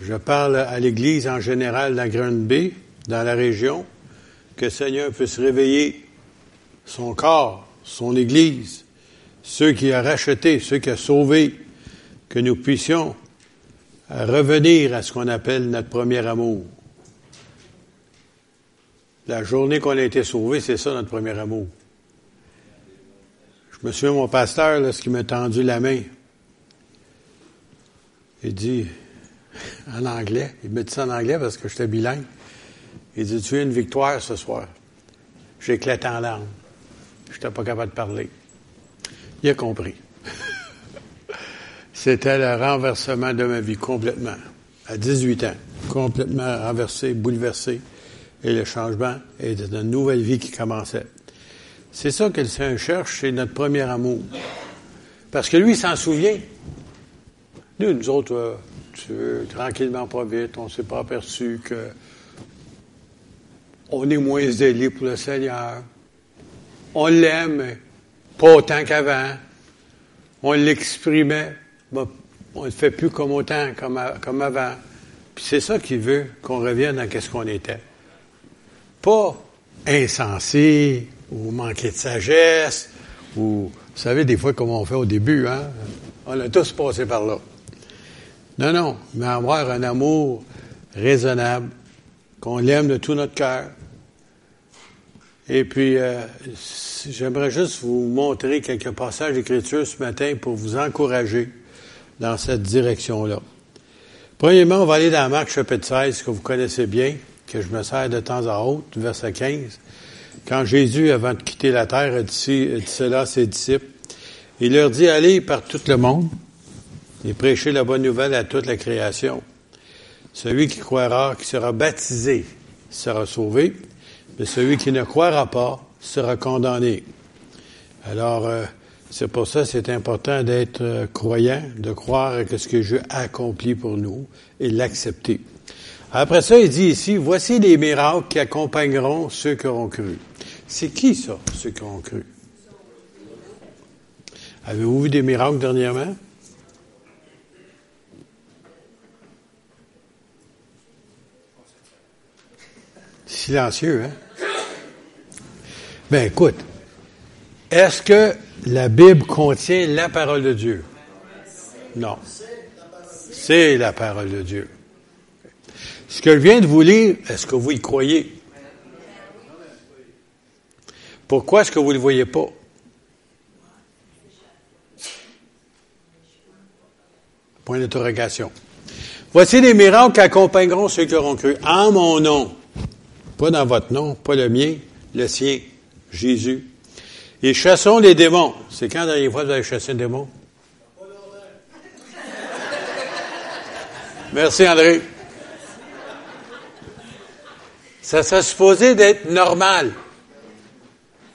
Je parle à l'Église en général dans Grande Bay, dans la région, que le Seigneur puisse réveiller son corps, son Église, ceux qui a racheté, ceux qui a sauvé, que nous puissions revenir à ce qu'on appelle notre premier amour. La journée qu'on a été sauvé, c'est ça notre premier amour. Je me souviens, mon pasteur, qui m'a tendu la main, il dit, en anglais, il me dit ça en anglais parce que j'étais bilingue. Il dit, tu as une victoire ce soir. J'éclate en larmes. Je n'étais pas capable de parler. Il a compris. C'était le renversement de ma vie complètement. À 18 ans. Complètement renversé, bouleversé. Et le changement est une nouvelle vie qui commençait. C'est ça que le Seigneur cherche, c'est notre premier amour. Parce que lui, il s'en souvient. Nous, autres, euh, tu, tranquillement, pas vite, on ne s'est pas aperçu que on est moins zélé pour le Seigneur. On l'aime, mais pas autant qu'avant. On l'exprimait, on ne fait plus comme autant, comme, comme avant. Puis c'est ça qu'il veut, qu'on revienne à ce qu'on était. Pas insensé, ou manquer de sagesse, ou, vous savez, des fois, comme on fait au début, hein? On a tous passé par là. Non, non, mais avoir un amour raisonnable, qu'on l'aime de tout notre cœur. Et puis, euh, j'aimerais juste vous montrer quelques passages d'écriture ce matin pour vous encourager dans cette direction-là. Premièrement, on va aller dans Marc chapitre 16, que vous connaissez bien, que je me sers de temps à autre, verset 15. Quand Jésus, avant de quitter la terre, a dit, cela à ses disciples, il leur dit, allez par tout le monde et prêchez la bonne nouvelle à toute la création. Celui qui croira, qui sera baptisé, sera sauvé, mais celui qui ne croira pas sera condamné. Alors, euh, c'est pour ça c'est important d'être euh, croyant, de croire à ce que Dieu a accompli pour nous et l'accepter. Après ça, il dit ici, voici les miracles qui accompagneront ceux qui auront cru. C'est qui ça, ceux qui auront cru? Avez-vous vu des miracles dernièrement? Silencieux, hein? Ben écoute, est-ce que la Bible contient la parole de Dieu? Non. C'est la parole de Dieu. Ce que je viens de vous lire, est-ce que vous y croyez? Pourquoi est-ce que vous ne le voyez pas? Point d'interrogation. Voici les miracles qui accompagneront ceux qui auront cru en mon nom. Pas dans votre nom, pas le mien, le sien, Jésus. Et chassons les démons. C'est quand la dernière fois vous avez chassé un démon? Merci André. Ça serait supposé d'être normal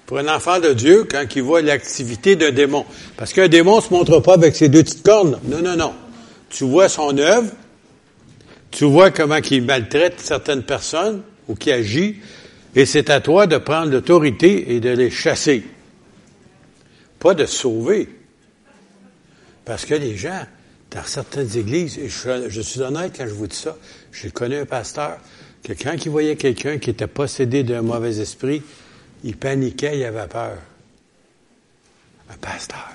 pour un enfant de Dieu quand il voit l'activité d'un démon. Parce qu'un démon ne se montre pas avec ses deux petites cornes. Non, non, non. Tu vois son œuvre, tu vois comment il maltraite certaines personnes ou qui agit, et c'est à toi de prendre l'autorité et de les chasser. Pas de sauver. Parce que les gens, dans certaines églises, et je, suis honnête quand je vous dis ça, j'ai connu un pasteur, que quand il voyait quelqu'un qui était possédé d'un mauvais esprit, il paniquait, il avait peur. Un pasteur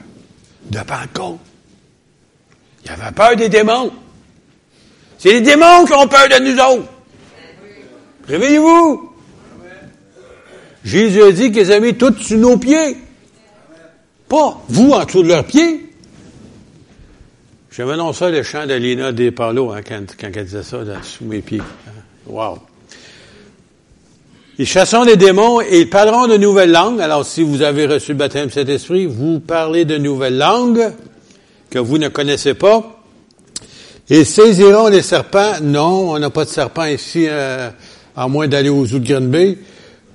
de Pentecôte. Il avait peur des démons. C'est les démons qui ont peur de nous autres. Réveillez-vous. Jésus a dit qu'ils avaient mis tout nos pieds. Pas vous en dessous de leurs pieds. J'avais annoncé le chant de Lina Despalos hein, quand, quand elle disait ça sous mes pieds. Wow. Ils chasseront les démons et ils parleront de nouvelles langues. Alors, si vous avez reçu le baptême de cet esprit, vous parlez de nouvelles langues que vous ne connaissez pas. Et saisiront les serpents. Non, on n'a pas de serpents ici, euh, à moins d'aller aux eaux de Grenby.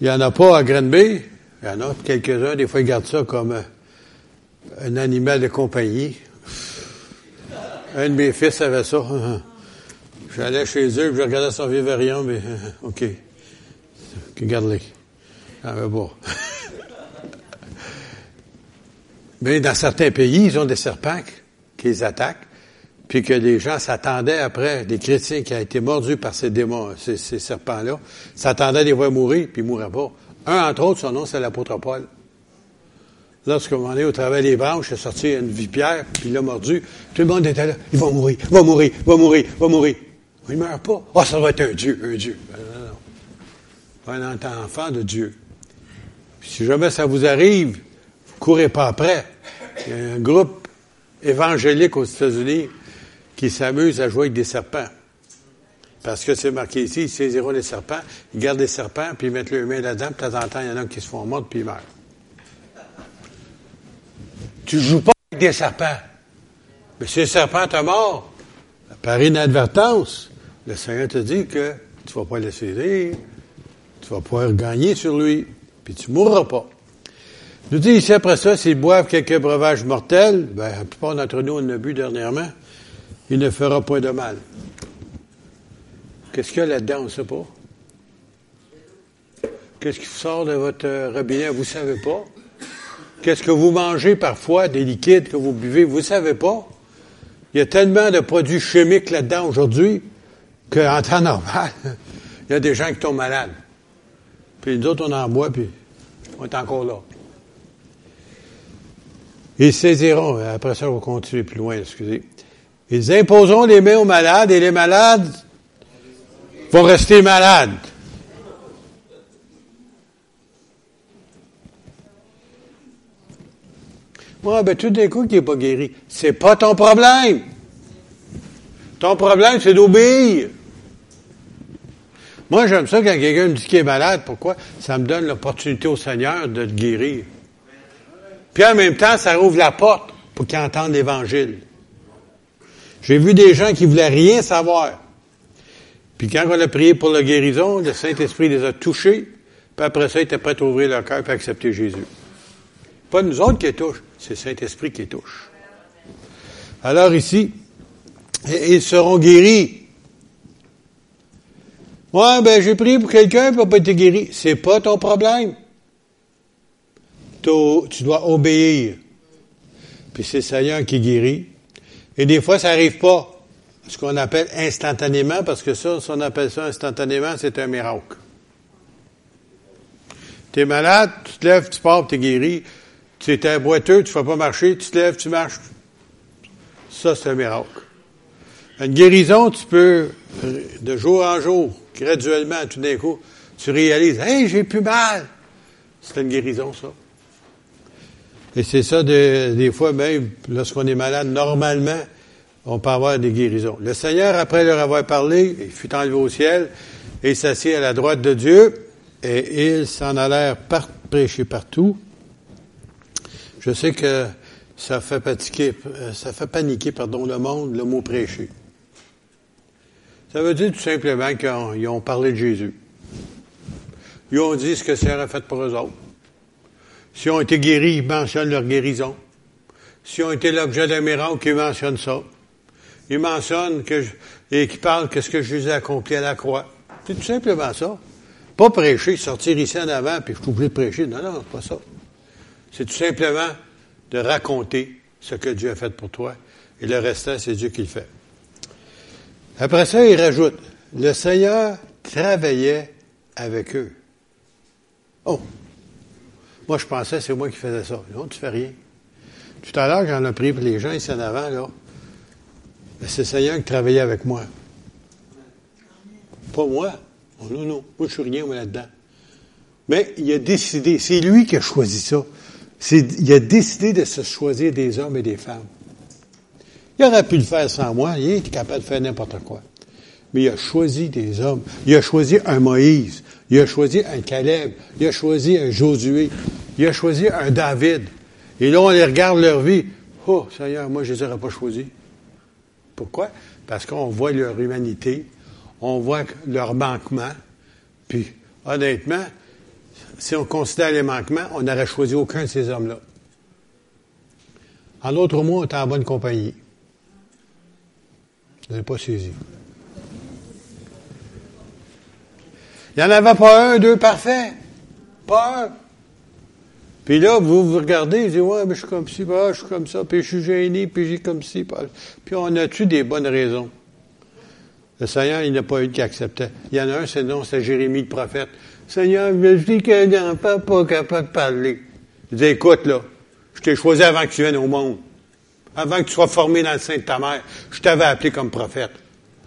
Il n'y en a pas à Grenby. Il y en a quelques-uns. Des fois, ils gardent ça comme euh, un animal de compagnie. Un de mes fils avait ça. J'allais chez eux, je regardais son vivarium, mais OK. Regarde-les. Ah, ben bon. mais dans certains pays, ils ont des serpents qui les attaquent, puis que les gens s'attendaient après, des chrétiens qui ont été mordus par ces démons, ces, serpents-là, s'attendaient à les voir mourir, puis ils ne mourraient pas. Un, entre autres, son nom, c'est l'apôtre Paul. Lorsqu'on est au travail des branches, il est sorti une vipère, puis il l'a mordu. Tout le monde était là. Il va mourir, il va mourir, il va mourir, il va mourir. Il ne meurt pas. oh, ça va être un Dieu, un Dieu. Non, non. Un enfant de Dieu. si jamais ça vous arrive, vous courez pas après. Il y a un groupe évangélique aux États-Unis qui s'amusent à jouer avec des serpents. Parce que c'est marqué ici, ils saisiront les serpents, ils gardent les serpents, puis ils mettent le main là-dedans, puis de temps en temps, il y en a qui se font mordre, puis ils meurent. Tu joues pas avec des serpents. Mais si le serpent t'a mort, par inadvertance, le Seigneur te dit que tu vas pas le saisir, tu vas pouvoir gagner sur lui, puis tu mourras pas. Nous dit ici après ça, s'ils boivent quelques breuvages mortels, ben, la plupart d'entre nous, on a bu dernièrement, il ne fera point de mal. Qu'est-ce qu'il y a là-dedans, on ne sait pas? Qu'est-ce qui sort de votre robinet, vous ne savez pas? Qu'est-ce que vous mangez parfois, des liquides que vous buvez, vous ne savez pas? Il y a tellement de produits chimiques là-dedans aujourd'hui qu'en temps normal, il y a des gens qui tombent malades. Puis nous autres, on en boit, puis on est encore là. Ils saisiront, après ça, on va continuer plus loin, excusez. Ils imposeront les mains aux malades et les malades vont rester malades. Moi, ben, tout d'un coup, qui n'est pas guéri? C'est pas ton problème. Ton problème, c'est d'obéir. Moi, j'aime ça quand quelqu'un me dit qu'il est malade. Pourquoi? Ça me donne l'opportunité au Seigneur de te guérir. Puis en même temps, ça ouvre la porte pour qu'il entende l'Évangile. J'ai vu des gens qui voulaient rien savoir. Puis quand on a prié pour la guérison, le Saint-Esprit les a touchés, puis après ça, ils étaient prêts à ouvrir leur cœur et accepter Jésus. Pas nous autres qui les touchent, c'est le Saint-Esprit qui les touche. Alors ici, ils seront guéris. Ouais, ben j'ai prié pour quelqu'un qui n'a pas été guéri. C'est pas ton problème. Tu dois obéir. Puis c'est le Seigneur qui guérit. Et des fois, ça n'arrive pas. Ce qu'on appelle instantanément, parce que ça, si on appelle ça instantanément, c'est un miracle. Tu es malade, tu te lèves, tu pars, tu es guéri. Tu étais boiteux, tu ne fais pas marcher, tu te lèves, tu marches. Ça, c'est un miracle. Une guérison, tu peux, de jour en jour, graduellement, tout d'un coup, tu réalises, hey, j'ai plus mal. C'est une guérison, ça. Et c'est ça, des fois, même lorsqu'on est malade, normalement, on peut avoir des guérisons. Le Seigneur, après leur avoir parlé, il fut enlevé au ciel et s'assit à la droite de Dieu et ils s'en allèrent prêcher partout. Je sais que ça fait paniquer, ça fait paniquer, pardon, le monde, le mot prêcher. Ça veut dire tout simplement qu'ils ont parlé de Jésus. Ils ont dit ce que le Seigneur a fait pour eux autres. S'ils ont été guéris, ils mentionnent leur guérison. S'ils ont été l'objet d'un miracle, ils mentionnent ça. Ils mentionnent que et qui parlent que ce que Jésus a accompli à la croix. C'est tout simplement ça. Pas prêcher, sortir ici en avant, puis je suis obligé de prêcher. Non, non, pas ça. C'est tout simplement de raconter ce que Dieu a fait pour toi. Et le restant, c'est Dieu qui le fait. Après ça, il rajoute, le Seigneur travaillait avec eux. Oh, moi, je pensais c'est moi qui faisais ça. Non, tu fais rien. Tout à l'heure, j'en ai pris pour les gens ici en avant, là. C'est le Seigneur qui travaillait avec moi. Pas moi. Oh, non, non. Moi, je suis rien, là-dedans. Mais il a décidé, c'est lui qui a choisi ça. Il a décidé de se choisir des hommes et des femmes. Il aurait pu le faire sans moi, il est capable de faire n'importe quoi. Mais il a choisi des hommes. Il a choisi un Moïse. Il a choisi un Caleb. Il a choisi un Josué. Il a choisi un David. Et là, on les regarde leur vie. Oh, Seigneur, moi, je les aurais pas choisis. Pourquoi? Parce qu'on voit leur humanité, on voit leur manquement. Puis, honnêtement, si on considère les manquements, on n'aurait choisi aucun de ces hommes-là. En d'autres mots, on est en bonne compagnie. Vous n'avez pas saisi. Il n'y en avait pas un, deux parfaits. Pas un. Puis là, vous vous regardez, vous dites, ouais, mais je suis comme ci, bah, je suis comme ça, puis je suis gêné, puis j'ai comme ci. Puis on a-tu des bonnes raisons? Le Seigneur, il n'a pas eu qui acceptait. Il y en a un, c'est non, c'est Jérémie le prophète. Seigneur, je dis qu'un enfant pas capable de parler. Il dit, écoute, là, je t'ai choisi avant que tu viennes au monde. Avant que tu sois formé dans le sein de ta mère. Je t'avais appelé comme prophète.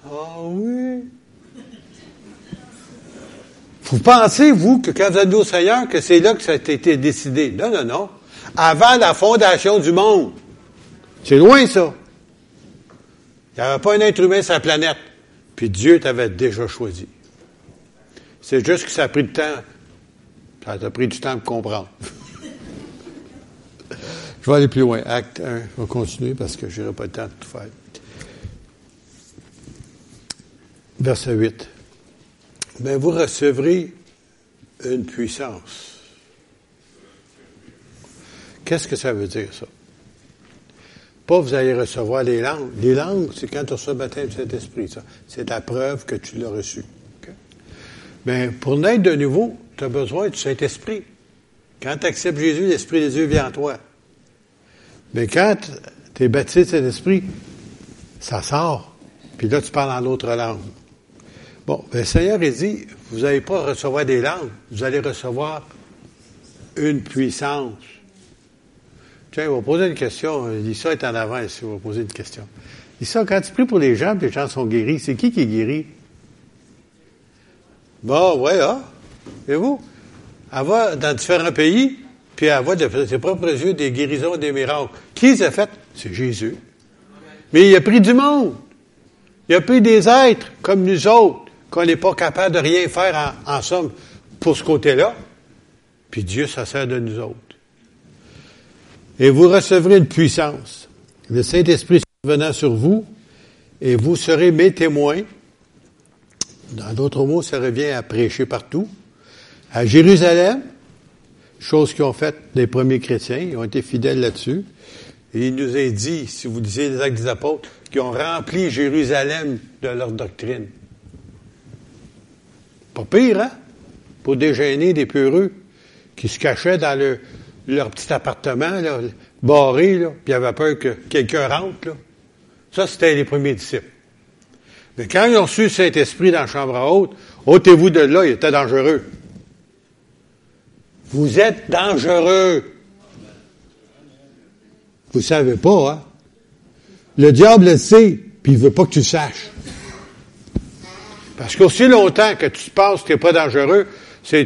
Ah oui? Vous pensez, vous, que quand vous êtes au Seigneur, que c'est là que ça a été décidé? Non, non, non. Avant la fondation du monde. C'est loin, ça. Il n'y avait pas un être humain sur la planète. Puis Dieu t'avait déjà choisi. C'est juste que ça a pris du temps. Ça t'a pris du temps pour comprendre. je vais aller plus loin. Acte 1. Je vais continuer parce que je n'aurai pas le temps de tout faire. Verset 8. Mais vous recevrez une puissance. Qu'est-ce que ça veut dire, ça? Pas vous allez recevoir les langues. Les langues, c'est quand tu reçois le baptême de Saint-Esprit, ça. C'est la preuve que tu l'as reçu. Mais pour naître de nouveau, tu as besoin du Saint-Esprit. Quand tu acceptes Jésus, l'Esprit de Dieu vient en toi. Mais quand tu es baptisé de Saint-Esprit, ça sort. Puis là, tu parles en autre langue. Bon, ben, le Seigneur a dit, vous n'allez pas recevoir des langues, vous allez recevoir une puissance. Tiens, on va poser une question. Lisa est en avant ici, on va poser une question. Lisa, quand tu pries pour les gens, puis les gens sont guéris, c'est qui qui est guéri? Bon, ouais, ah. Et vous? Elle va dans différents pays, puis elle de ses propres yeux des guérisons, des miracles. Qui les a fait? C'est Jésus. Mais il a pris du monde. Il a pris des êtres comme nous autres qu'on n'est pas capable de rien faire en, somme pour ce côté-là. Puis Dieu, ça sert de nous autres. Et vous recevrez une puissance. Le Saint-Esprit venant sur vous, et vous serez mes témoins. Dans d'autres mots, ça revient à prêcher partout. À Jérusalem, chose qu'ils ont faite les premiers chrétiens, ils ont été fidèles là-dessus. Et il nous a dit, si vous lisez les actes des apôtres, qu'ils ont rempli Jérusalem de leur doctrine. Pas pire, hein? Pour déjeuner des peureux qui se cachaient dans leur petit appartement, là, barré, là, puis avait peur que quelqu'un rentre. Là. Ça, c'était les premiers disciples. Mais quand ils ont reçu Saint-Esprit dans la chambre haute, ôtez-vous de là, il était dangereux. Vous êtes dangereux. Vous savez pas, hein? Le diable le sait, puis il veut pas que tu saches. Parce qu'aussi longtemps que tu penses que tu n'es pas dangereux, tu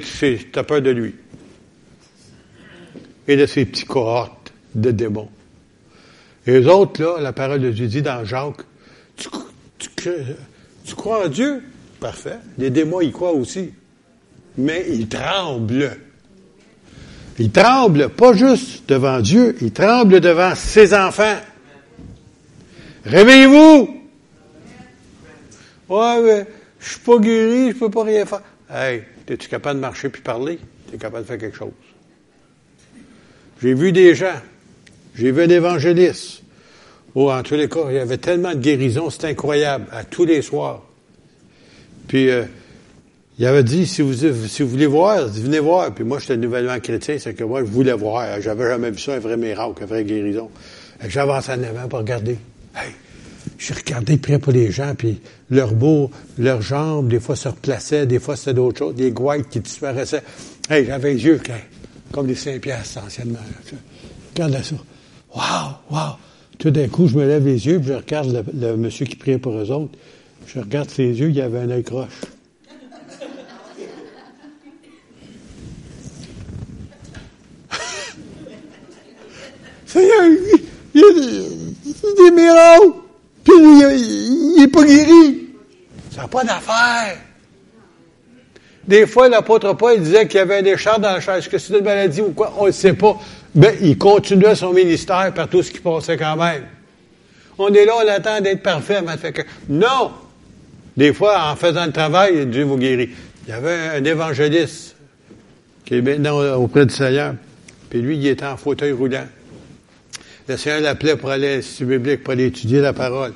as peur de lui. Et de ces petits cohortes de démons. Et les autres, là, la parole de Dieu dit dans Jacques, tu, tu crois en Dieu? Parfait. Les démons, ils croient aussi. Mais ils tremblent. Ils tremblent pas juste devant Dieu, ils tremblent devant ses enfants. Réveillez-vous! Ouais, mais je suis pas guéri, je peux pas rien faire. Hey, es-tu capable de marcher puis parler? Tu es capable de faire quelque chose. J'ai vu des gens. J'ai vu un évangéliste. Oh, en tous les cas, il y avait tellement de guérisons, c'était incroyable, à tous les soirs. Puis, euh, il avait dit, si vous, si vous voulez voir, venez voir. Puis moi, j'étais nouvellement chrétien, c'est que moi, je voulais voir. J'avais jamais vu ça, un vrai miracle, une vraie guérison. J'avançais en avant pour regarder. Hey, j'ai regardé près pour les gens, puis leurs beaux, leurs jambes, des fois se replaçaient, des fois c'était d'autres choses, des gouailles qui disparaissaient. Hey, j'avais les yeux comme des saint piastres anciennement. Regarde ça. Waouh, waouh. Tout d'un coup, je me lève les yeux, puis je regarde le, monsieur qui priait pour eux autres. Je regarde ses yeux, il y avait un œil croche. Seigneur, il, il, il, il, des miracles. Il n'est pas guéri. Ça n'a pas d'affaire. Des fois, l'apôtre Paul disait qu'il y avait un écharpe dans la chair. Est-ce que c'est une maladie ou quoi? On ne sait pas. Mais il continuait son ministère par tout ce qui passait quand même. On est là, on attend d'être parfait que... Non! Des fois, en faisant le travail, Dieu vous guérit. Il y avait un évangéliste qui est maintenant auprès du Seigneur. Puis lui, il était en fauteuil roulant. Le Seigneur l'appelait pour aller à l'Institut biblique, pour aller étudier la parole.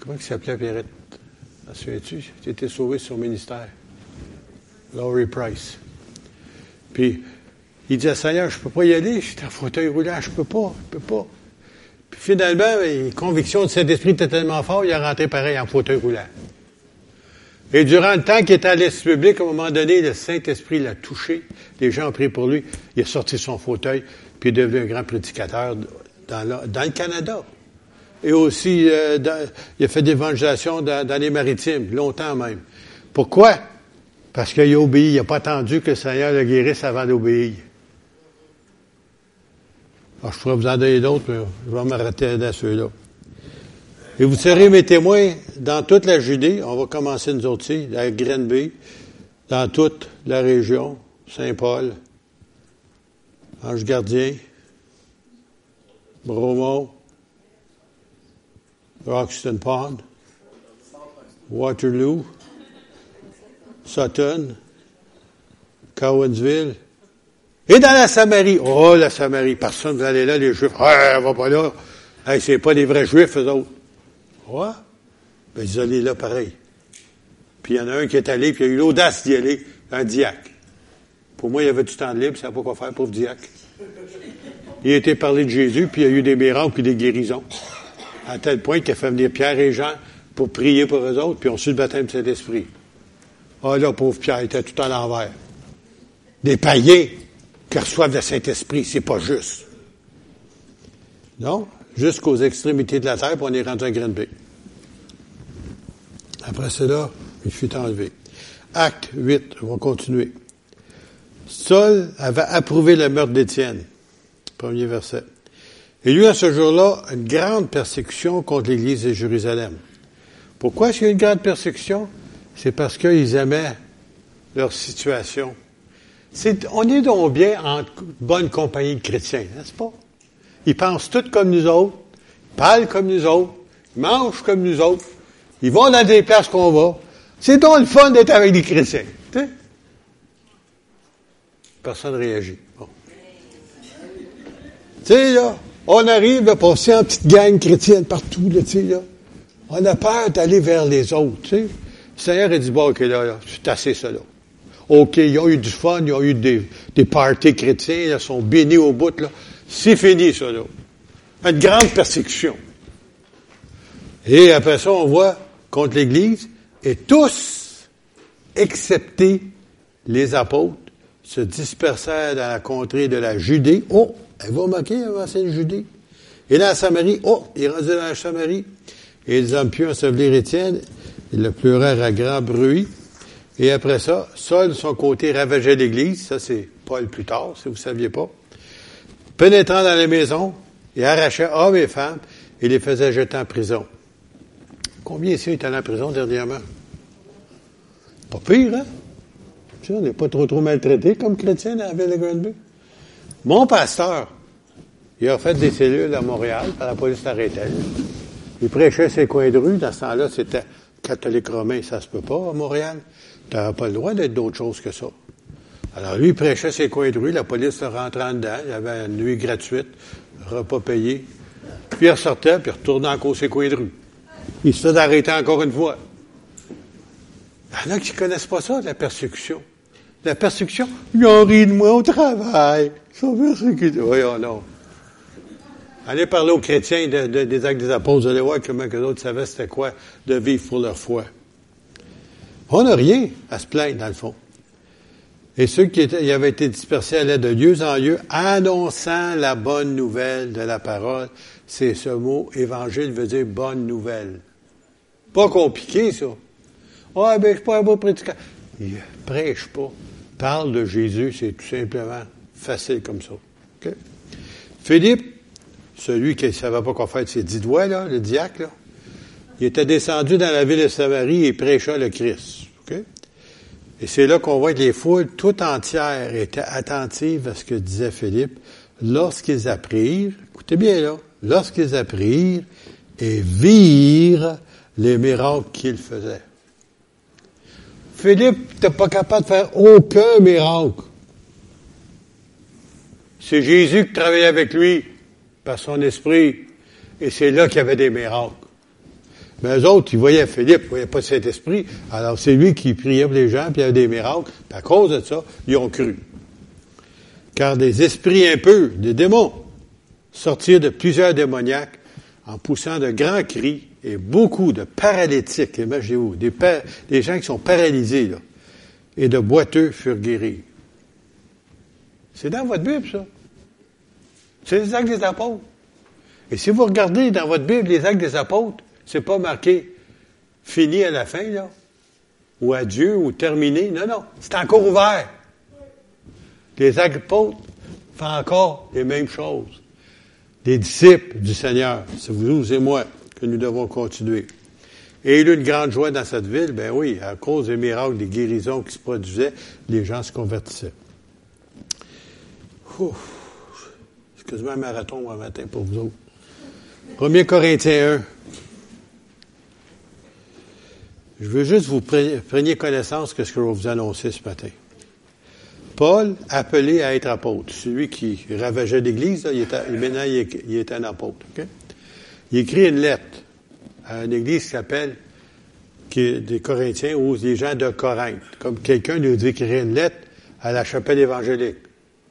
Comment il s'appelait, Pierrette? T'en souviens-tu? Tu étais sauvé sur son ministère. Laurie Price. Puis, Il disait, Seigneur, je peux pas y aller, je en fauteuil roulant, je peux pas, je peux pas. Puis finalement, les convictions de Saint-Esprit étaient tellement fortes, il est rentré pareil en fauteuil roulant. Et durant le temps qu'il était à l'Esprit public, à un moment donné, le Saint-Esprit l'a touché. Les gens ont prié pour lui. Il a sorti son fauteuil, puis est devenu un grand prédicateur dans le, Canada. Et aussi, euh, il a fait d'évangélisation dans, dans, les maritimes, longtemps même. Pourquoi? Parce qu'il a obéi. Il n'a pas attendu que le Seigneur le guérisse avant d'obéir. Je pourrais vous en donner d'autres, mais je vais m'arrêter dans ceux-là. Et vous serez mes témoins dans toute la Judée. On va commencer nous autres ici, à Grenby, dans toute la région, Saint-Paul, Ange Gardien, Bromont, Roxton Pond, Waterloo, Sutton, Cowansville, et dans la Samarie. Oh, la Samarie, personne vous allez là, les Juifs. Ah, va pas là. Hey, c'est pas des vrais Juifs, eux autres. Ouais. Ben, ils allaient là pareil. Puis il y en a un qui est allé, puis il a eu l'audace d'y aller, un diacre. Pour moi, il y avait du temps libre, il savait pas quoi faire, pauvre diacre. Il a été parlé de Jésus, puis il y a eu des miracles puis des guérisons. À tel point qu'il a fait venir Pierre et Jean pour prier pour eux autres, puis on su le baptême de Saint-Esprit. Ah là, pauvre Pierre, il était tout à l'envers. Des païens qui reçoivent le Saint-Esprit, c'est pas juste. Non? Jusqu'aux extrémités de la terre, puis on est rendu à Grenby. Après cela, il fut enlevé. Acte 8, on va continuer. Saul avait approuvé le meurtre d'Étienne. Premier verset. Et lui, à ce jour-là, une grande persécution contre l'Église de Jérusalem. Pourquoi est-ce qu'il y a une grande persécution? C'est parce qu'ils aimaient leur situation. on est donc bien en bonne compagnie de chrétiens, n'est-ce pas? Ils pensent tous comme nous autres, parlent comme nous autres, mangent comme nous autres, ils vont dans des places qu'on va. C'est donc le fun d'être avec des chrétiens. Personne ne réagit. Tu sais, là, on arrive à passer en petite gang chrétienne partout, tu sais, là. On a peur d'aller vers les autres, tu sais. Le Seigneur a dit, bon, OK, là, là c'est assez ça, là. OK, ils ont eu du fun, ils ont eu des, des parties chrétiens, ils sont bénis au bout, là. C'est fini, ça, là. Une grande persécution. Et après ça, on voit contre l'Église, et tous, excepté les apôtres, se dispersèrent dans la contrée de la Judée. Oh, elle va manquer avant cette Judée. Et dans la Samarie, oh, il est rendu dans la Samarie. Et les hommes pieux ensevelir Étienne, ils le pleurèrent à grand bruit. Et après ça, Saul, de son côté, ravageait l'Église. Ça, c'est Paul plus tard, si vous ne saviez pas. Pénétrant dans les maisons, il arrachait hommes et femmes et les faisait jeter en prison. Combien ici est allé en prison dernièrement? Pas pire, hein? On n'est pas trop trop maltraité comme chrétien dans la ville de Granby. Mon pasteur, il a fait des cellules à Montréal, par la police l'arrêtait. Il prêchait ses coins de rue. Dans ce temps-là, c'était catholique romain, ça se peut pas à Montréal. Tu n'avais pas le droit d'être d'autre chose que ça. Alors lui, il prêchait ses coins de rue, la police le rentrait en dedans, il y avait une nuit gratuite, repas payé. Puis il ressortait, puis il retournait encore ses coins de rue. Il se fait arrêter encore une fois. Il y en a qui ne connaissent pas ça, la persécution. La persécution, ils ont ri de moi au travail. Ils sont persécutés. Voyons, non. Allez parler aux chrétiens des actes des apôtres, vous allez voir comment que d'autres savaient c'était quoi de vivre pour leur foi. On n'a rien à se plaindre, dans le fond. Et ceux qui étaient, avaient été dispersés allaient de lieu en lieu, annonçant la bonne nouvelle de la parole. C'est ce mot, évangile veut dire bonne nouvelle. Pas compliqué, ça. Ah, ben, je suis pas un bon prédicateur. Il prêche pas. Parle de Jésus, c'est tout simplement facile comme ça. Philippe, celui qui ne savait pas quoi faire de ses dix doigts, là, le diacre, là, il était descendu dans la ville de Samarie et prêcha le Christ. Et c'est là qu'on voit que les foules tout entières étaient attentives à ce que disait Philippe lorsqu'ils apprirent, écoutez bien là, lorsqu'ils apprirent et virent les miracles qu'il faisait. Philippe n'était pas capable de faire aucun miracle. C'est Jésus qui travaillait avec lui par son esprit, et c'est là qu'il y avait des miracles. Mais eux autres, ils voyaient Philippe, ils voyaient pas cet esprit. Alors, c'est lui qui priait pour les gens, puis il y avait des miracles. Puis à cause de ça, ils ont cru. Car des esprits impurs, des démons, sortirent de plusieurs démoniaques en poussant de grands cris et beaucoup de paralytiques, imaginez-vous, des, des, gens qui sont paralysés, et de boiteux furent guéris. C'est dans votre Bible, ça. C'est les actes des apôtres. Et si vous regardez dans votre Bible les actes des apôtres, c'est pas marqué fini à la fin, là, ou adieu, ou terminé. Non, non, c'est encore ouvert. Les actes des apôtres font encore les mêmes choses. Les disciples du Seigneur, c'est vous et moi que nous devons continuer. Et il y a eu une grande joie dans cette ville, ben oui, à cause des miracles, des guérisons qui se produisaient, les gens se convertissaient. Excusez-moi un marathon un matin pour vous autres. 1 Corinthiens 1. Je veux juste vous preniez connaissance de ce que je vais vous annoncer ce matin. Paul, appelé à être apôtre, celui qui ravageait l'Église, il maintenant il est, un apôtre. Il écrit une lettre à une Église qui s'appelle des Corinthiens ou des gens de Corinthe. Comme quelqu'un dit écrire une lettre à la chapelle évangélique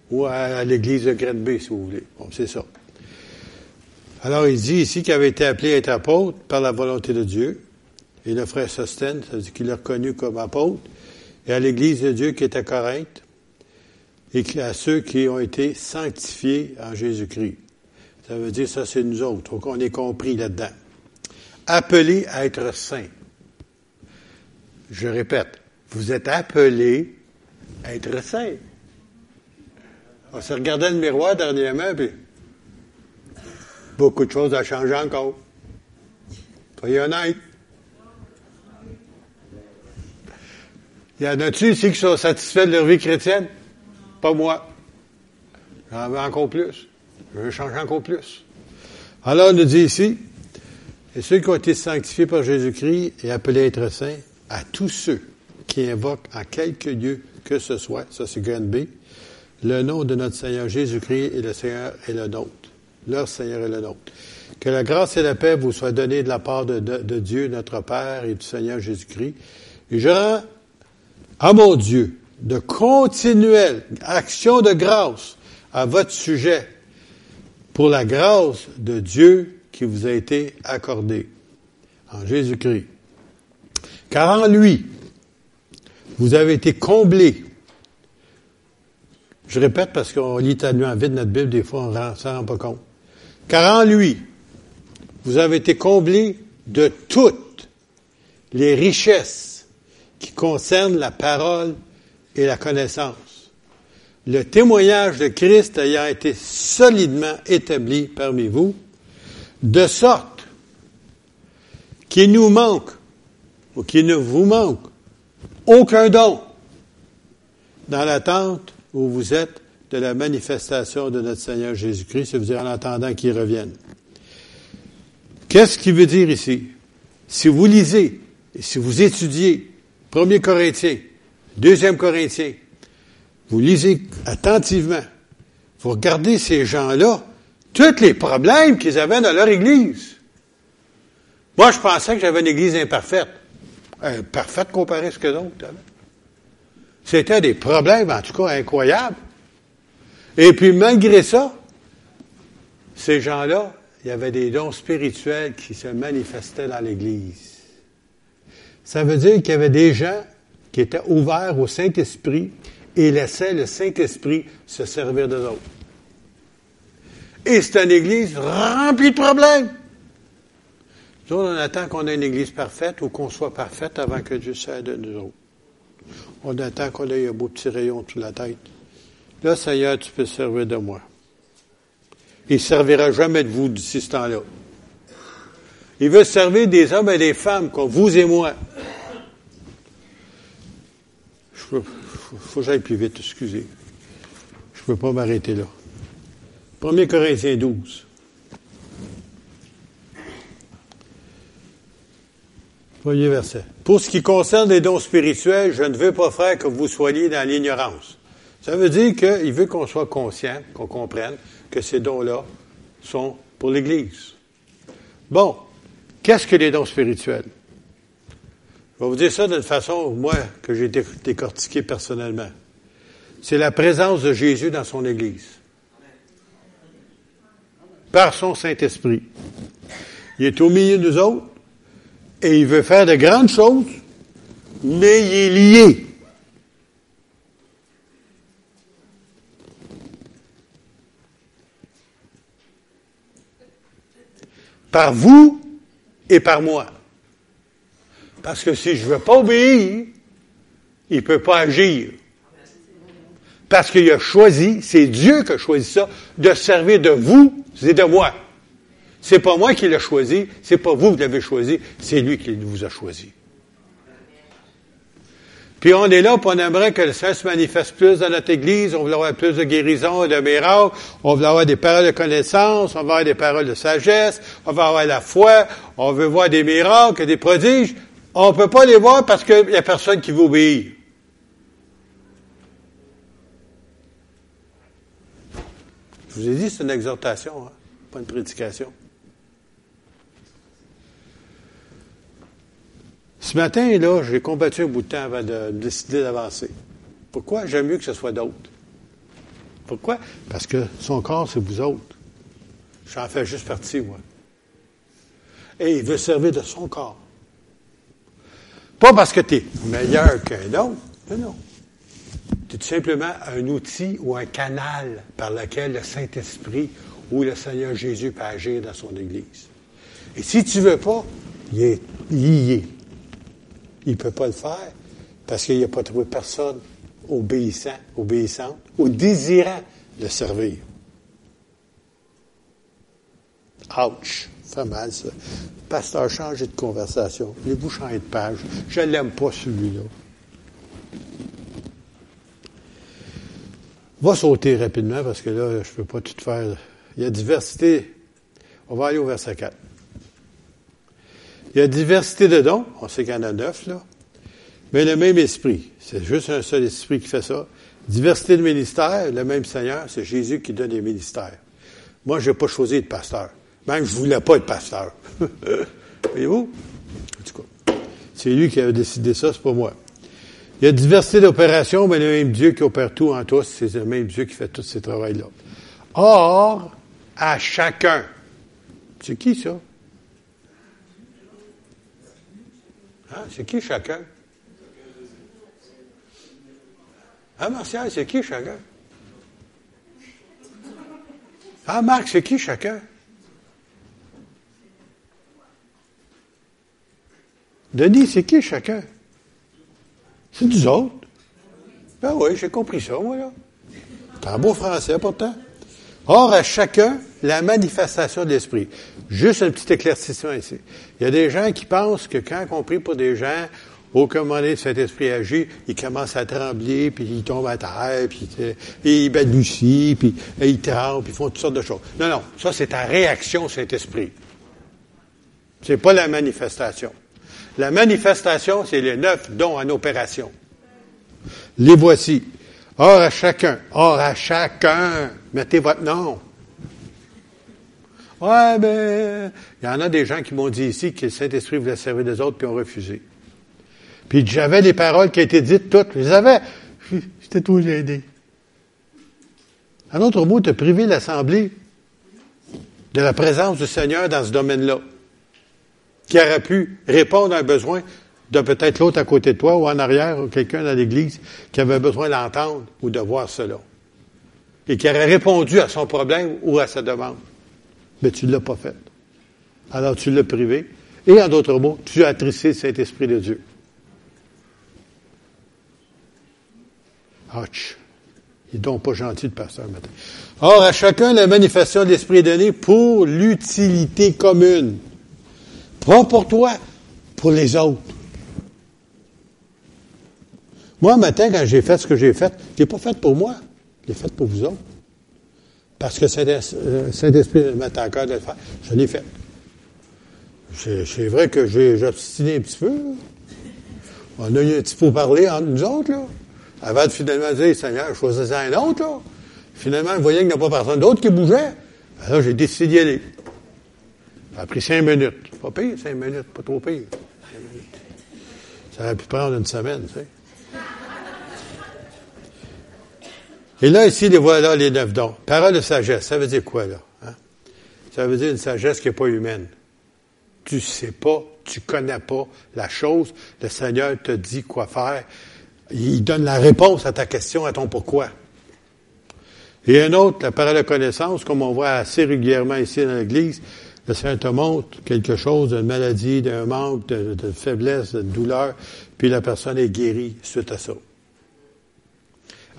ou à, l'église de Grenby, si vous voulez. Bon, c'est ça. Alors, il dit ici qu'il avait été appelé à être apôtre par la volonté de Dieu. Et le frère Sostène, ça veut dire qu'il l'a reconnu comme apôtre. Et à l'église de Dieu qui est à Corinthe. Et à ceux qui ont été sanctifiés en Jésus-Christ. Ça veut dire, ça c'est nous autres. Qu'on ait compris là-dedans. Appelés à être saints. Je répète, vous êtes appelés à être saints. On s'est regardé le miroir dernièrement, puis beaucoup de choses ont changé encore. Soyez honnête. Il y en a-tu ici qui sont satisfaits de leur vie chrétienne? Pas moi. J'en veux encore plus. Je veux changer encore plus. Alors, on nous dit ici, et ceux qui ont été sanctifiés par Jésus-Christ et appelés à être saints, à tous ceux qui invoquent en quelque lieu que ce soit, ça c'est grand B, le nom de notre Seigneur Jésus-Christ et le Seigneur est le nôtre. Leur Seigneur est le nôtre. Que la grâce et la paix vous soient données de la part de, Dieu, notre Père et du Seigneur Jésus-Christ. Et je rends à mon Dieu de continuelle action de grâce à votre sujet pour la grâce de Dieu qui vous a été accordée en Jésus-Christ. Car en lui, vous avez été comblés je répète parce qu'on lit tellement vite notre Bible, des fois on ne s'en rend pas compte. Car en lui, vous avez été comblés de toutes les richesses qui concernent la parole et la connaissance. Le témoignage de Christ ayant été solidement établi parmi vous, de sorte qu'il nous manque, ou qu'il ne vous manque, aucun don dans l'attente où vous êtes de la manifestation de notre Seigneur Jésus-Christ, c'est-à-dire en attendant qu'il revienne. Qu'est-ce qu'il veut dire ici? Si vous lisez, et si vous étudiez 1er Corinthiens, 2 Corinthiens, vous lisez attentivement, vous regardez ces gens-là, tous les problèmes qu'ils avaient dans leur Église. Moi, je pensais que j'avais une Église imparfaite. Parfaite comparée à ce que d'autres. C'était des problèmes, en tout cas, incroyables. Et puis, malgré ça, ces gens-là, il y avait des dons spirituels qui se manifestaient dans l'Église. Ça veut dire qu'il y avait des gens qui étaient ouverts au Saint-Esprit et laissaient le Saint-Esprit se servir de autres. Et c'est une Église remplie de problèmes. Nous, on attend qu'on ait une Église parfaite ou qu'on soit parfaite avant que Dieu s'aide de nous autres. On attend qu'on ait un beau petit rayon sur la tête. Là, Seigneur, tu peux servir de moi. Il ne servira jamais de vous d'ici ce temps-là. Il veut servir des hommes et des femmes comme vous et moi. Faut, que j'aille plus vite, excusez. Je ne peux pas m'arrêter là. 1 Corinthiens 12. verset. Pour ce qui concerne les dons spirituels, je ne veux pas, faire que vous soyez dans l'ignorance. Ça veut dire qu'il veut qu'on soit conscient, qu'on comprenne que ces dons-là sont pour l'Église. Bon, qu'est-ce que les dons spirituels? Je vais vous dire ça d'une façon, moi, que j'ai décortiqué personnellement. c'est la présence de Jésus dans son Église. Par son Saint-Esprit. Il est au milieu de nous autres et il veut faire de grandes choses, mais il est lié. Par vous et par moi. Parce que si je ne veux pas obéir, il ne peut pas agir. Parce qu'il a choisi, c'est Dieu qui a choisi ça, de servir de vous et de moi. C'est pas moi qui l'ai choisi, c'est pas vous qui l'avez choisi, c'est lui qui vous a choisi. Puis on est là, puis on aimerait que le Saint se manifeste plus dans notre Église, on veut avoir plus de guérison et de miracles, on veut avoir des paroles de connaissance, on veut avoir des paroles de sagesse, on veut avoir la foi, on veut voir des miracles, des prodiges. On ne peut pas les voir parce qu'il n'y a personne qui veut obéir. Je vous ai dit, c'est une exhortation, hein, pas une prédication. Ce matin, là, j'ai combattu un bout de temps avant de décider d'avancer. Pourquoi? J'aime mieux que ce soit d'autres? Pourquoi? Parce que son corps, c'est vous autres. J'en fais juste partie, moi. Et il veut servir de son corps. Pas parce que tu es meilleur qu'un autre. Non, non. Tu es tout simplement un outil ou un canal par lequel le Saint-Esprit ou le Seigneur Jésus peut agir dans son Église. Et si tu ne veux pas, il est lié. Il ne peut pas le faire parce qu'il n'a pas trouvé personne obéissant, obéissante ou désirant de servir. Ouch! Fait mal, ça. Pasteur, changez de conversation. Voulez-vous changer de page? Je l'aime pas, celui-là. va sauter rapidement parce que là, je ne peux pas tout faire. Il y a diversité. On va aller au verset 4. Il y a diversité de dons. On sait qu'il y en a neuf, là. Mais le même esprit. C'est juste un seul esprit qui fait ça. Diversité de ministères, le même Seigneur, c'est Jésus qui donne les ministères. Moi, je n'ai pas choisi de pasteur. Même, je ne voulais pas être pasteur. Voyez-vous? En tout cas, c'est lui qui a décidé ça, c'est pas moi. Il y a diversité d'opérations, mais le même Dieu qui opère tout en tous, c'est le même Dieu qui fait tous ces travaux-là. Or, à chacun. C'est qui ça? Hein? C'est qui chacun? Ah, Martial, c'est qui chacun? Ah, Marc, c'est qui chacun? Denis, c'est qui chacun? C'est nous autres. Ben oui, j'ai compris ça, moi, là. C'est un beau français, pourtant. Or, à chacun, la manifestation de l'esprit. Juste un petit éclaircissement ici. Il y a des gens qui pensent que quand on prie pour des gens, au commandé de cet esprit agit, il commence à trembler, puis il tombe à terre, puis il balbutie, puis il tremble, puis ils font toutes sortes de choses. Non, non, ça c'est ta réaction, cet esprit. C'est pas la manifestation. La manifestation, c'est les neuf dons en opération. Les voici. Or à chacun, or à chacun, mettez votre nom. Ouais, ben, il y en a des gens qui m'ont dit ici que le Saint-Esprit voulait servir des autres, puis ont refusé. Puis j'avais les paroles qui étaient dites toutes, je les avais. J'étais tout gêné. En autre mot, tu as privé l'Assemblée de la présence du Seigneur dans ce domaine-là qui aurait pu répondre à un besoin de peut-être l'autre à côté de toi ou en arrière, ou quelqu'un dans l'Église qui avait besoin d'entendre ou de voir cela. Et qui aurait répondu à son problème ou à sa demande. Mais tu ne l'as pas fait. Alors tu l'as privé. Et en d'autres mots, tu as attristé le Saint-Esprit de Dieu. Ouch. Il n'est donc pas gentil le pasteur matin. Or, à chacun, la manifestation de l'Esprit est donnée pour l'utilité commune. Pas pour toi, pour les autres. Moi, matin, quand j'ai fait ce que j'ai fait, je l'ai pas fait pour moi, je l'ai fait pour vous autres. Parce que euh, Saint-Esprit me met en cœur de le faire. Je l'ai fait. C'est vrai que j'ai obstiné un petit peu. On a eu un petit peu parler entre nous autres, là. Avant de finalement dire, Seigneur, choisissez un autre, là. Finalement, vous voyez qu'il n'y a pas personne d'autre qui bougeait. Alors, j'ai décidé d'y aller. Ça a pris cinq minutes. Pas pire, cinq minutes, pas trop pire. Ça aurait pu prendre une semaine, tu sais. Et là, ici, les voilà les neuf dons. Parole de sagesse, ça veut dire quoi, là? Hein? Ça veut dire une sagesse qui n'est pas humaine. Tu sais pas, tu connais pas la chose, le Seigneur te dit quoi faire. Il donne la réponse à ta question, à ton pourquoi. Et un autre, la parole de connaissance, comme on voit assez régulièrement ici dans l'Église, le Seigneur te montre quelque chose d'une maladie, d'un manque, de faiblesse, de douleur, puis la personne est guérie suite à ça.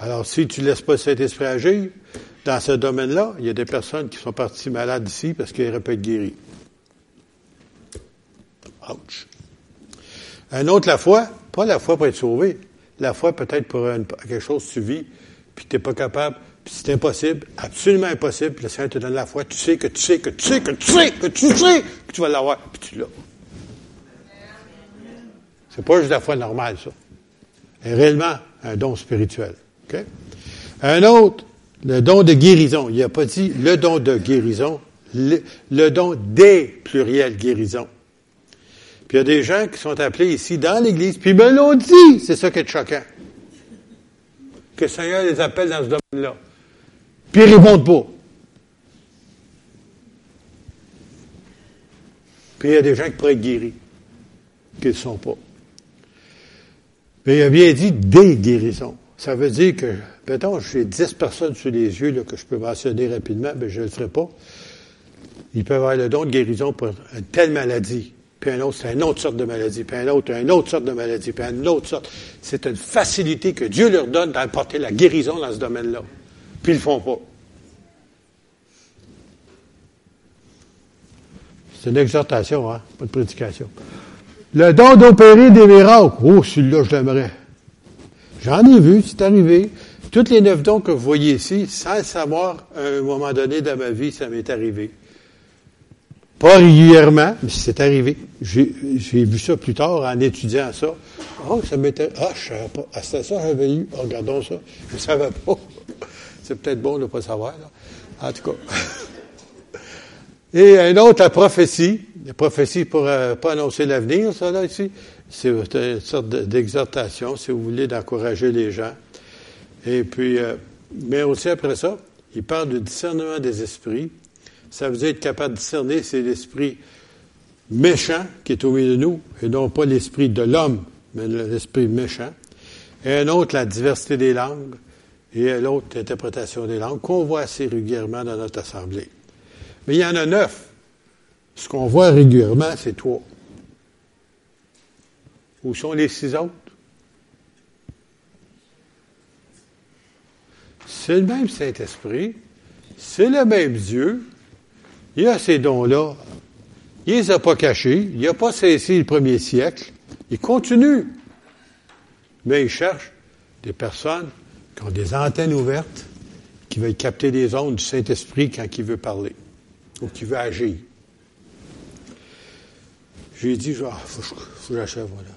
Alors, si tu ne laisses pas cet esprit agir, dans ce domaine-là, il y a des personnes qui sont parties malades ici parce qu'elles auraient pu être guéries. Ouch. Un autre, la foi, pas la foi pour être sauvé, la foi peut-être pour quelque chose que puis tu n'es pas capable, c'est impossible, absolument impossible, puis le Seigneur te donne la foi, tu sais que tu sais que tu sais que tu sais que tu sais que tu vas l'avoir, puis tu l'as. C'est pas juste la foi normale, ça. C'est réellement un don spirituel. Un autre, le don de guérison. Il n'a pas dit le don de guérison, le, don des pluriels guérison. Puis il y a des gens qui sont appelés ici dans l'Église, puis ils me l'ont dit. C'est ça qui est choquant. Que le Seigneur les appelle dans ce domaine-là. Puis ils répondent pas. Puis il y a des gens qui pourraient être guéris, qu'ils ne sont pas. Mais il a bien dit des guérisons. Ça veut dire que, mettons, j'ai dix personnes sous les yeux que je peux mentionner rapidement, mais je ne le ferai pas. Ils peuvent avoir le don de guérison pour une telle maladie. Puis un autre, c'est une autre sorte de maladie. Puis un autre, une autre sorte de maladie. Puis une autre sorte. C'est une facilité que Dieu leur donne d'apporter la guérison dans ce domaine-là. Ils le font pas. C'est une exhortation, hein? Pas de prédication. Le don d'opérer des miracles. Oh, celui-là, je l'aimerais. J'en ai vu, c'est arrivé. Toutes les neuf dons que vous voyez ici, sans le savoir, à un moment donné dans ma vie, ça m'est arrivé. Pas régulièrement, mais c'est arrivé. J'ai vu ça plus tard en étudiant ça. Oh, ça m'était. Ah, je savais pas. Ah, c'était ça j'avais eu. Oh, regardons ça. Je ne savais pas. C'est peut-être bon de ne pas savoir, là. En tout cas. Et un autre, la prophétie. La prophétie pour euh, pas annoncer l'avenir, ça, là, ici. C'est une sorte d'exhortation, si vous voulez, d'encourager les gens. Et puis, euh, mais aussi après ça, il parle du discernement des esprits. Ça veut dire être capable de discerner, c'est l'esprit méchant qui est au milieu de nous, et non pas l'esprit de l'homme, mais l'esprit méchant. Et un autre, la diversité des langues, et l'autre, l'interprétation des langues, qu'on voit assez régulièrement dans notre assemblée. Mais il y en a neuf. Ce qu'on voit régulièrement, c'est trois. Où sont les six autres? C'est le même Saint-Esprit, c'est le même Dieu, il a ces dons-là, il ne les a pas cachés, il n'a pas cessé le premier siècle, il continue. Mais il cherche des personnes qui ont des antennes ouvertes, qui veulent capter des ondes du Saint-Esprit quand il veut parler, ou qui veut agir. J'ai dit, il faut, faut que j'achève, voilà.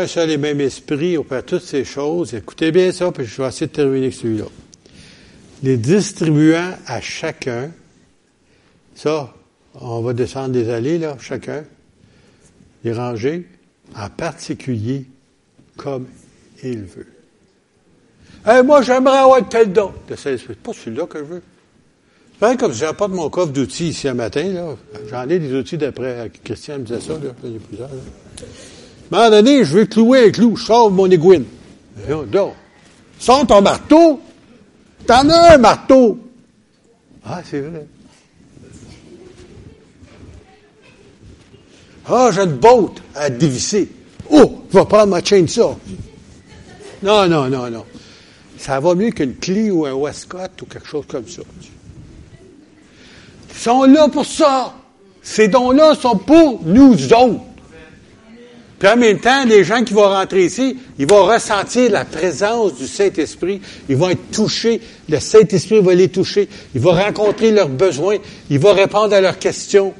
Un seul et même esprit opère toutes ces choses. Écoutez bien ça, puis je vais essayer de terminer avec celui-là. Les distribuant à chacun, ça, on va descendre des allées, là, chacun, les ranger, en particulier, comme il veut. Hey, moi, j'aimerais avoir tel don. C'est pas celui-là que je veux. C'est comme si j'apporte mon coffre d'outils ici un matin, là. J'en ai des outils d'après Christian me disait ça, là. Il y a plusieurs, là. À un moment donné, je veux clouer un clou, je sors mon aiguine. Donc, sors ton marteau. T'en as un marteau. Ah, c'est vrai. Ah, j'ai une botte à dévisser. Oh, je vais prendre ma chaîne ça. Non, non, non, non. Ça va mieux qu'une clé ou un Westcott ou quelque chose comme ça. Ils sont là pour ça. Ces dons-là sont pour nous autres. Puis en même temps, les gens qui vont rentrer ici, ils vont ressentir la présence du Saint-Esprit. Ils vont être touchés. Le Saint-Esprit va les toucher. Il va rencontrer leurs besoins. Il va répondre à leurs questions.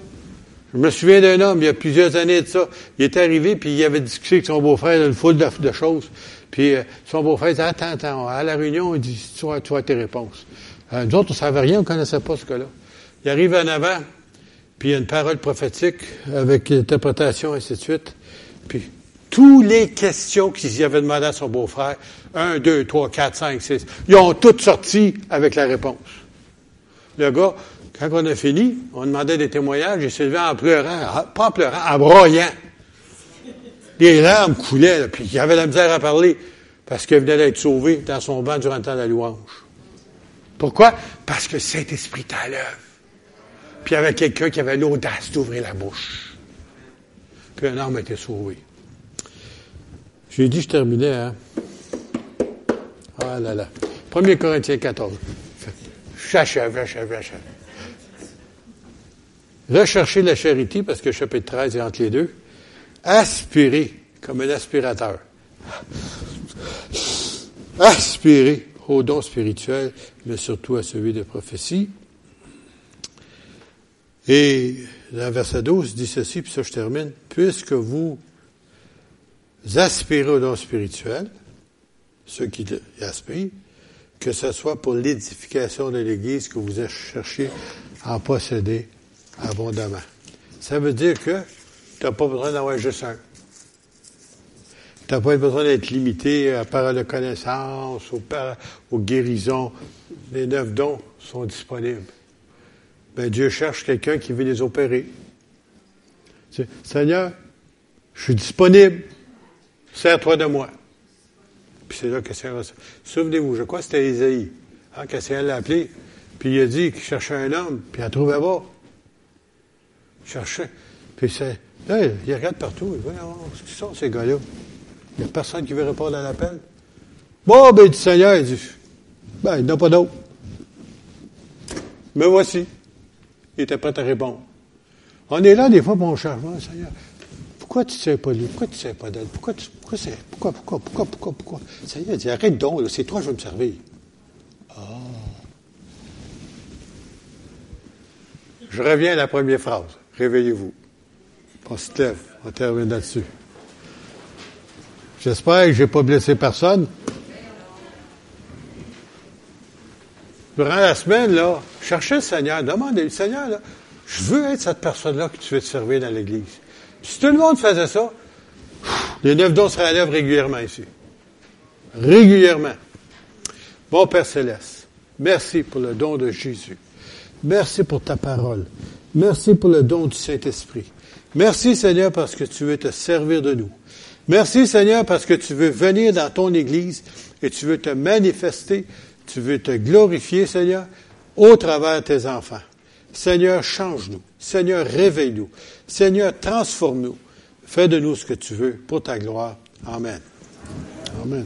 Je me souviens d'un homme, il y a plusieurs années de ça. Il est arrivé, puis il avait discuté avec son beau-frère une foule de, choses. Puis euh, son beau-frère dit, attends, attends, à la réunion, il dit, tu vois, tu tes réponses. Euh, nous autres, on ne savait rien, on ne connaissait pas ce cas-là. Il arrive en avant, puis il y a une parole prophétique avec interprétation, ainsi de suite. Puis, Toutes les questions qu'il avait demandé à son beau-frère, 1, 2, 3, 4, 5, 6, ils ont toutes sorti avec la réponse. Le gars, quand on a fini, on demandait des témoignages, s'est levé en pleurant, pas en pleurant, en broyant. Les larmes coulaient, puis il avait la misère à parler, parce qu'il venait d'être sauvé dans son banc durant le temps de la louange. Pourquoi? Parce que le Saint-Esprit est à l'œuvre. Puis il y avait quelqu'un qui avait l'audace d'ouvrir la bouche. Puis un homme était sauvé. J'ai dit, je terminais, hein? Ah là là. 1 Corinthiens 14. J'achève, j'achève, j'achève. Recherchez la charité, parce que chapitre 13 est entre les deux. Aspirez, comme un aspirateur. Aspirez au don spirituel, mais surtout à celui de prophétie. Et dans verset 12, dit ceci, puis ça je termine. Puisque vous aspirez au don spirituel, ceux qui aspirent, que ce soit pour l'édification de l'Église que vous cherché à posséder abondamment. Ça veut dire que tu n'as pas besoin d'avoir juste un. Tu n'as pas besoin d'être limité à parole de connaissance, ou aux guérisons. Les neuf dons sont disponibles. Ben, Dieu cherche quelqu'un qui veut les opérer. Seigneur, je suis disponible. Sers-toi de moi. Puis c'est là que c'est. Souvenez-vous, je crois que c'était Isaïe. Hein, elle l'a appelé, puis il a dit qu'il cherchait un homme, puis elle trouvait pas. Il cherchait. Puis c'est. Là, il regarde partout. Il dit, ce qu'ils sont, ces gars-là? Il n'y a personne qui veut répondre à l'appel. Bon, ben, il dit Seigneur, il dit, ben, il n'y en a pas d'autre. Mais voici. Il était prêt à répondre. On est là des fois pour on cherche, Seigneur, pourquoi tu ne sais pas lui? Pourquoi tu ne sais pas d'elle? Pourquoi, pourquoi, pourquoi, pourquoi, pourquoi, pourquoi, pourquoi? Seigneur dit, arrête donc, c'est toi, je vais me servir. Ah. Je reviens à la première phrase. Réveillez-vous. On se lève. On termine là-dessus. J'espère que je n'ai pas blessé personne. Durant la semaine, là, cherchez le Seigneur, demandez-lui, Seigneur, là, je veux être cette personne-là que tu veux te servir dans l'Église. Si tout le monde faisait ça, les neuf dons seraient à l'œuvre régulièrement ici. Régulièrement. Bon Père Céleste, merci pour le don de Jésus. Merci pour ta parole. Merci pour le don du Saint-Esprit. Merci Seigneur parce que tu veux te servir de nous. Merci Seigneur parce que tu veux venir dans ton Église et tu veux te manifester, tu veux te glorifier Seigneur au travers de tes enfants. Seigneur, change-nous. Seigneur, réveille-nous. Seigneur, transforme-nous. Fais de nous ce que tu veux pour ta gloire. Amen. Amen.